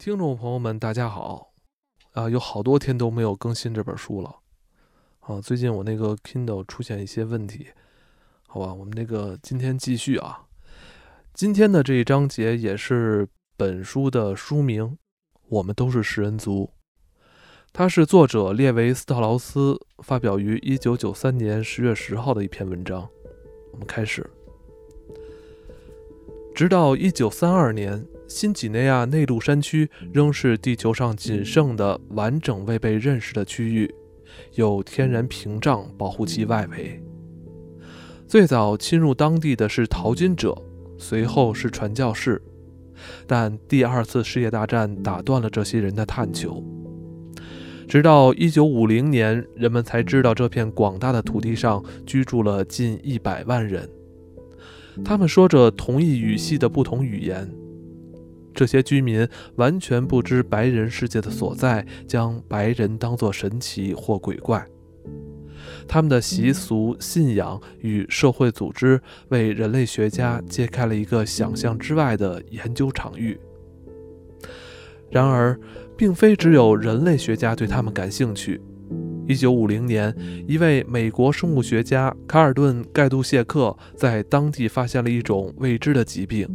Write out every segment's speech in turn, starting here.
听众朋友们，大家好！啊，有好多天都没有更新这本书了。啊，最近我那个 Kindle 出现一些问题，好吧，我们那个今天继续啊。今天的这一章节也是本书的书名，《我们都是食人族》。它是作者列维斯特劳斯发表于一九九三年十月十号的一篇文章。我们开始。直到一九三二年。新几内亚内陆山区仍是地球上仅剩的完整未被认识的区域，有天然屏障保护其外围。最早侵入当地的是淘金者，随后是传教士，但第二次世界大战打断了这些人的探求。直到1950年，人们才知道这片广大的土地上居住了近一百万人，他们说着同一语系的不同语言。这些居民完全不知白人世界的所在，将白人当作神奇或鬼怪。他们的习俗、信仰与社会组织为人类学家揭开了一个想象之外的研究场域。然而，并非只有人类学家对他们感兴趣。1950年，一位美国生物学家卡尔顿·盖杜谢克在当地发现了一种未知的疾病。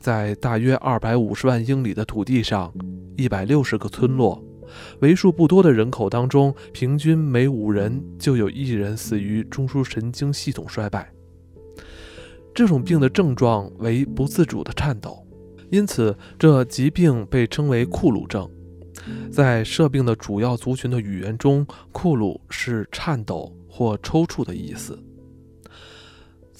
在大约二百五十万英里的土地上，一百六十个村落，为数不多的人口当中，平均每五人就有一人死于中枢神经系统衰败。这种病的症状为不自主的颤抖，因此这疾病被称为库鲁症。在涉病的主要族群的语言中，库鲁是颤抖或抽搐的意思。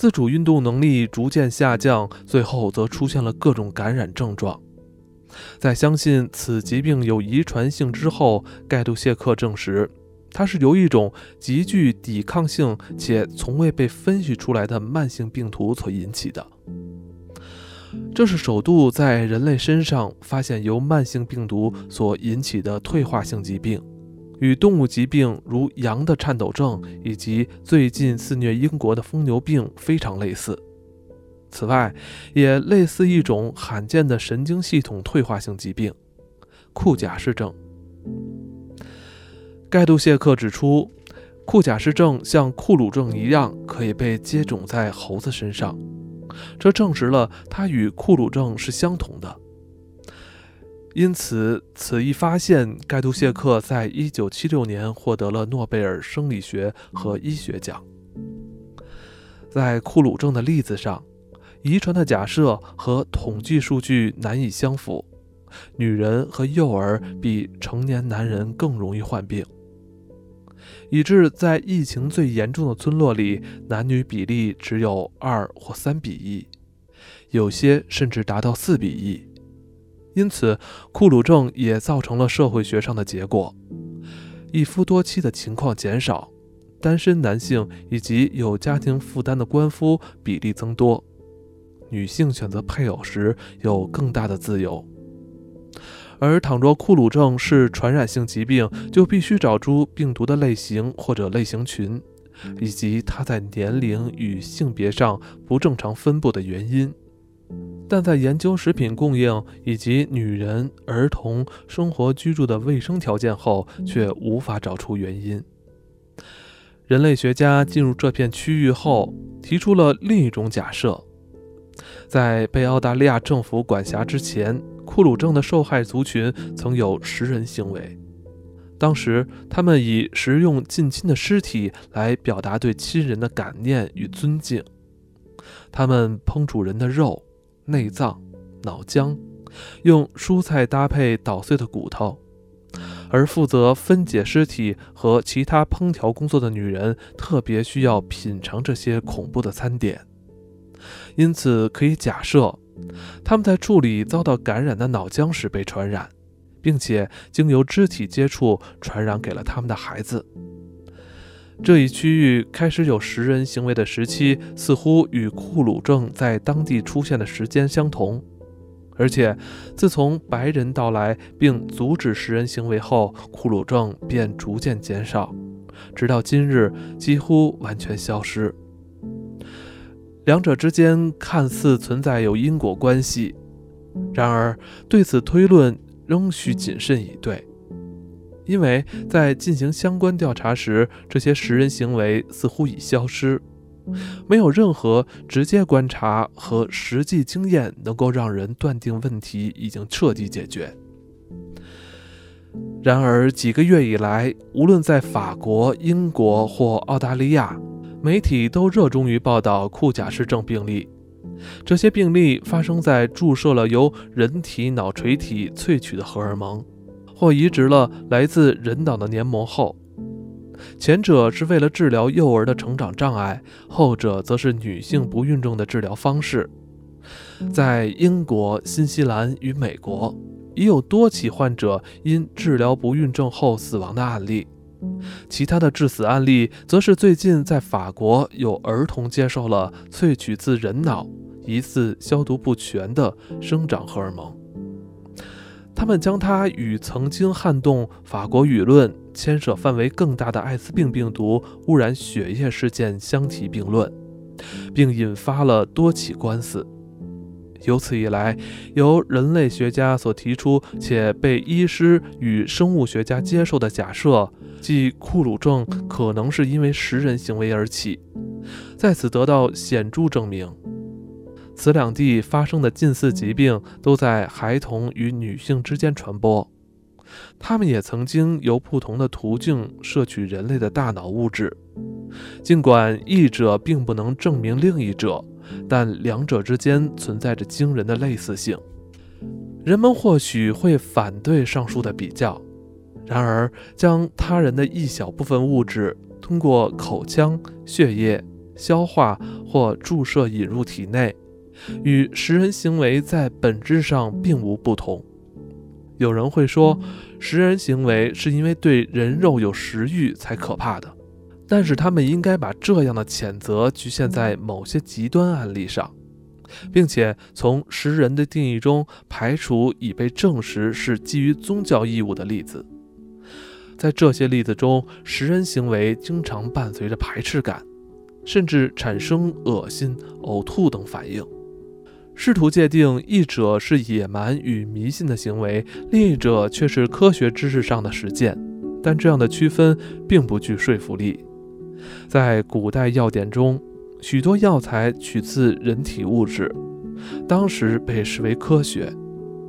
自主运动能力逐渐下降，最后则出现了各种感染症状。在相信此疾病有遗传性之后，盖杜谢克证实，它是由一种极具抵抗性且从未被分析出来的慢性病毒所引起的。这是首度在人类身上发现由慢性病毒所引起的退化性疾病。与动物疾病如羊的颤抖症以及最近肆虐英国的疯牛病非常类似。此外，也类似一种罕见的神经系统退化性疾病——库贾氏症。盖杜谢克指出，库贾氏症像库鲁症一样可以被接种在猴子身上，这证实了它与库鲁症是相同的。因此，此一发现，盖杜谢克在一九七六年获得了诺贝尔生理学和医学奖。在库鲁症的例子上，遗传的假设和统计数据难以相符，女人和幼儿比成年男人更容易患病，以致在疫情最严重的村落里，男女比例只有二或三比一，有些甚至达到四比一。因此，库鲁症也造成了社会学上的结果：一夫多妻的情况减少，单身男性以及有家庭负担的官夫比例增多，女性选择配偶时有更大的自由。而倘若库鲁症是传染性疾病，就必须找出病毒的类型或者类型群，以及它在年龄与性别上不正常分布的原因。但在研究食品供应以及女人、儿童生活居住的卫生条件后，却无法找出原因。人类学家进入这片区域后，提出了另一种假设：在被澳大利亚政府管辖之前，库鲁症的受害族群曾有食人行为。当时，他们以食用近亲的尸体来表达对亲人的感念与尊敬。他们烹煮人的肉。内脏、脑浆，用蔬菜搭配捣碎的骨头，而负责分解尸体和其他烹调工作的女人特别需要品尝这些恐怖的餐点，因此可以假设，他们在处理遭到感染的脑浆时被传染，并且经由肢体接触传染给了他们的孩子。这一区域开始有食人行为的时期，似乎与库鲁症在当地出现的时间相同。而且，自从白人到来并阻止食人行为后，库鲁症便逐渐减少，直到今日几乎完全消失。两者之间看似存在有因果关系，然而，对此推论仍需谨慎以对，因为在进行相关调查时，这些食人行为似乎已消失，没有任何直接观察和实际经验能够让人断定问题已经彻底解决。然而，几个月以来，无论在法国、英国或澳大利亚，媒体都热衷于报道库贾氏症病例。这些病例发生在注射了由人体脑垂体萃取的荷尔蒙，或移植了来自人脑的黏膜后。前者是为了治疗幼儿的成长障碍，后者则是女性不孕症的治疗方式。在英国、新西兰与美国，已有多起患者因治疗不孕症后死亡的案例。其他的致死案例，则是最近在法国有儿童接受了萃取自人脑、疑似消毒不全的生长荷尔蒙。他们将它与曾经撼动法国舆论、牵涉范围更大的艾滋病病毒污染血液事件相提并论，并引发了多起官司。由此以来，由人类学家所提出且被医师与生物学家接受的假设。即库鲁症可能是因为食人行为而起，在此得到显著证明。此两地发生的近似疾病都在孩童与女性之间传播，他们也曾经由不同的途径摄取人类的大脑物质。尽管一者并不能证明另一者，但两者之间存在着惊人的类似性。人们或许会反对上述的比较。然而，将他人的一小部分物质通过口腔、血液、消化或注射引入体内，与食人行为在本质上并无不同。有人会说，食人行为是因为对人肉有食欲才可怕的，但是他们应该把这样的谴责局限在某些极端案例上，并且从食人的定义中排除已被证实是基于宗教义务的例子。在这些例子中，食人行为经常伴随着排斥感，甚至产生恶心、呕吐等反应。试图界定一者是野蛮与迷信的行为，另一者却是科学知识上的实践，但这样的区分并不具说服力。在古代药典中，许多药材取自人体物质，当时被视为科学，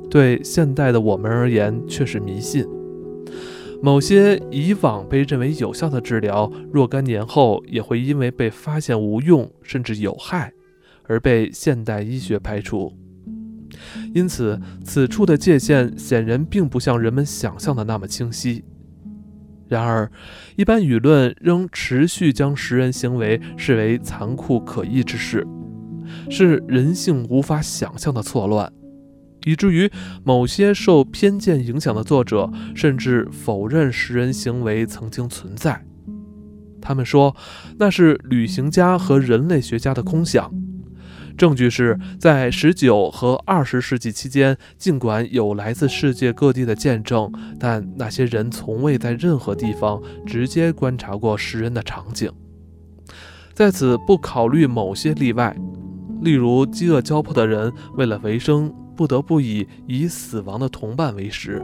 对现代的我们而言却是迷信。某些以往被认为有效的治疗，若干年后也会因为被发现无用甚至有害，而被现代医学排除。因此，此处的界限显然并不像人们想象的那么清晰。然而，一般舆论仍持续将食人行为视为残酷可疑之事，是人性无法想象的错乱。以至于某些受偏见影响的作者甚至否认食人行为曾经存在。他们说那是旅行家和人类学家的空想。证据是在19和20世纪期间，尽管有来自世界各地的见证，但那些人从未在任何地方直接观察过食人的场景。在此不考虑某些例外，例如饥饿交迫的人为了维生。不得不以以死亡的同伴为食，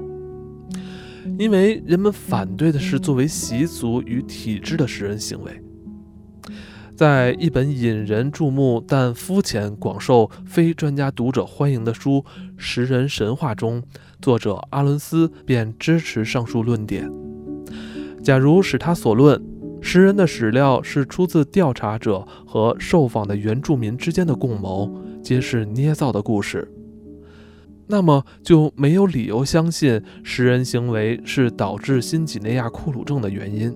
因为人们反对的是作为习俗与体制的食人行为。在一本引人注目但肤浅、广受非专家读者欢迎的书《食人神话》中，作者阿伦斯便支持上述论点。假如使他所论食人的史料是出自调查者和受访的原住民之间的共谋，皆是捏造的故事。那么就没有理由相信食人行为是导致新几内亚库鲁症的原因，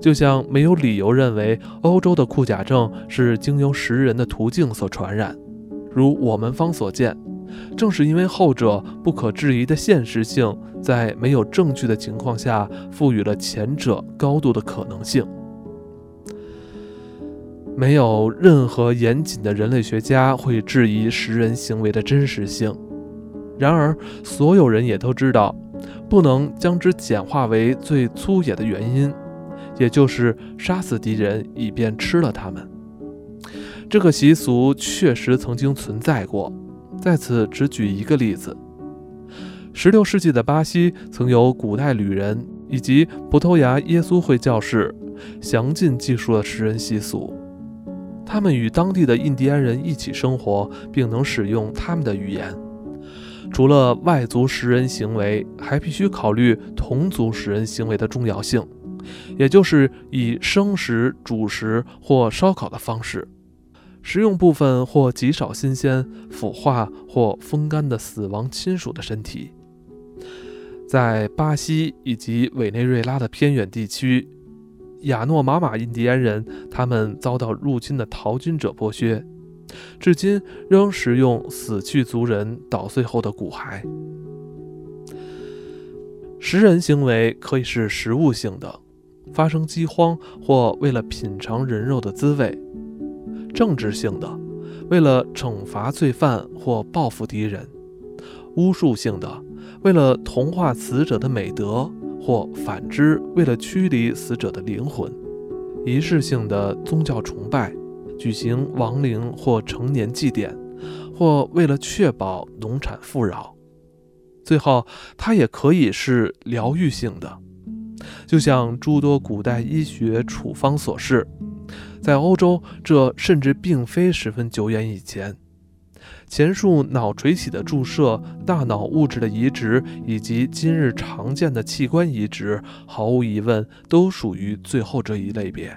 就像没有理由认为欧洲的库贾症是经由食人的途径所传染。如我们方所见，正是因为后者不可质疑的现实性，在没有证据的情况下，赋予了前者高度的可能性。没有任何严谨的人类学家会质疑食人行为的真实性。然而，所有人也都知道，不能将之简化为最粗野的原因，也就是杀死敌人以便吃了他们。这个习俗确实曾经存在过，在此只举一个例子：16世纪的巴西曾有古代旅人以及葡萄牙耶稣会教士详尽记述了食人习俗。他们与当地的印第安人一起生活，并能使用他们的语言。除了外族食人行为，还必须考虑同族食人行为的重要性，也就是以生食、煮食或烧烤的方式，食用部分或极少新鲜、腐化或风干的死亡亲属的身体。在巴西以及委内瑞拉的偏远地区。亚诺玛马印第安人，他们遭到入侵的淘金者剥削，至今仍食用死去族人捣碎后的骨骸。食人行为可以是食物性的，发生饥荒或为了品尝人肉的滋味；政治性的，为了惩罚罪犯或报复敌人；巫术性的，为了同化死者的美德。或反之，为了驱离死者的灵魂；仪式性的宗教崇拜，举行亡灵或成年祭典；或为了确保农产富饶。最后，它也可以是疗愈性的，就像诸多古代医学处方所示。在欧洲，这甚至并非十分久远以前。前述脑垂体的注射、大脑物质的移植以及今日常见的器官移植，毫无疑问都属于最后这一类别。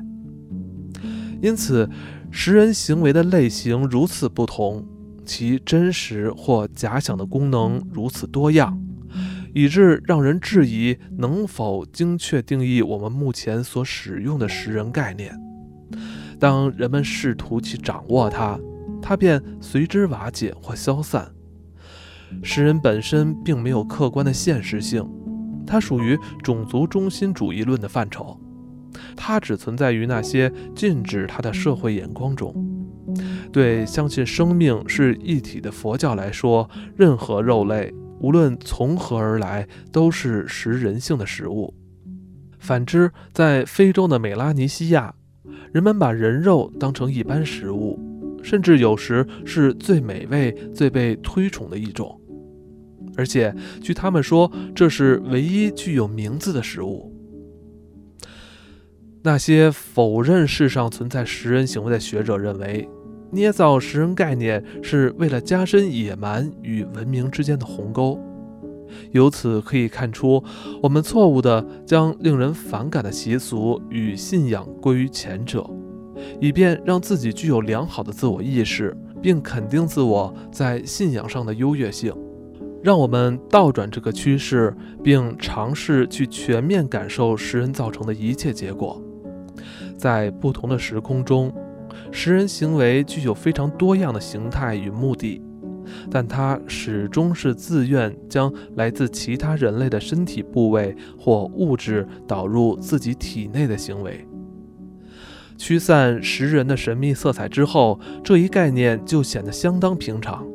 因此，食人行为的类型如此不同，其真实或假想的功能如此多样，以致让人质疑能否精确定义我们目前所使用的食人概念。当人们试图去掌握它，它便随之瓦解或消散。食人本身并没有客观的现实性，它属于种族中心主义论的范畴，它只存在于那些禁止它的社会眼光中。对相信生命是一体的佛教来说，任何肉类，无论从何而来，都是食人性的食物。反之，在非洲的美拉尼西亚，人们把人肉当成一般食物。甚至有时是最美味、最被推崇的一种，而且据他们说，这是唯一具有名字的食物。那些否认世上存在食人行为的学者认为，捏造食人概念是为了加深野蛮与文明之间的鸿沟。由此可以看出，我们错误地将令人反感的习俗与信仰归于前者。以便让自己具有良好的自我意识，并肯定自我在信仰上的优越性，让我们倒转这个趋势，并尝试去全面感受食人造成的一切结果。在不同的时空中，食人行为具有非常多样的形态与目的，但它始终是自愿将来自其他人类的身体部位或物质导入自己体内的行为。驱散食人的神秘色彩之后，这一概念就显得相当平常。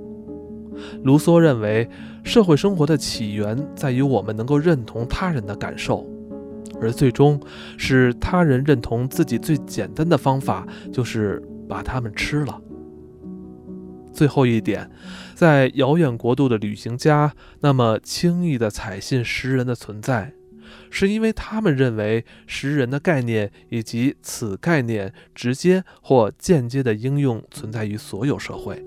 卢梭认为，社会生活的起源在于我们能够认同他人的感受，而最终使他人认同自己最简单的方法就是把他们吃了。最后一点，在遥远国度的旅行家那么轻易地采信食人的存在。是因为他们认为食人的概念以及此概念直接或间接的应用存在于所有社会，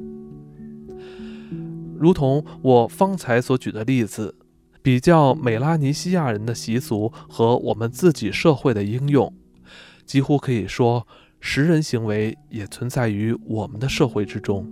如同我方才所举的例子，比较美拉尼西亚人的习俗和我们自己社会的应用，几乎可以说食人行为也存在于我们的社会之中。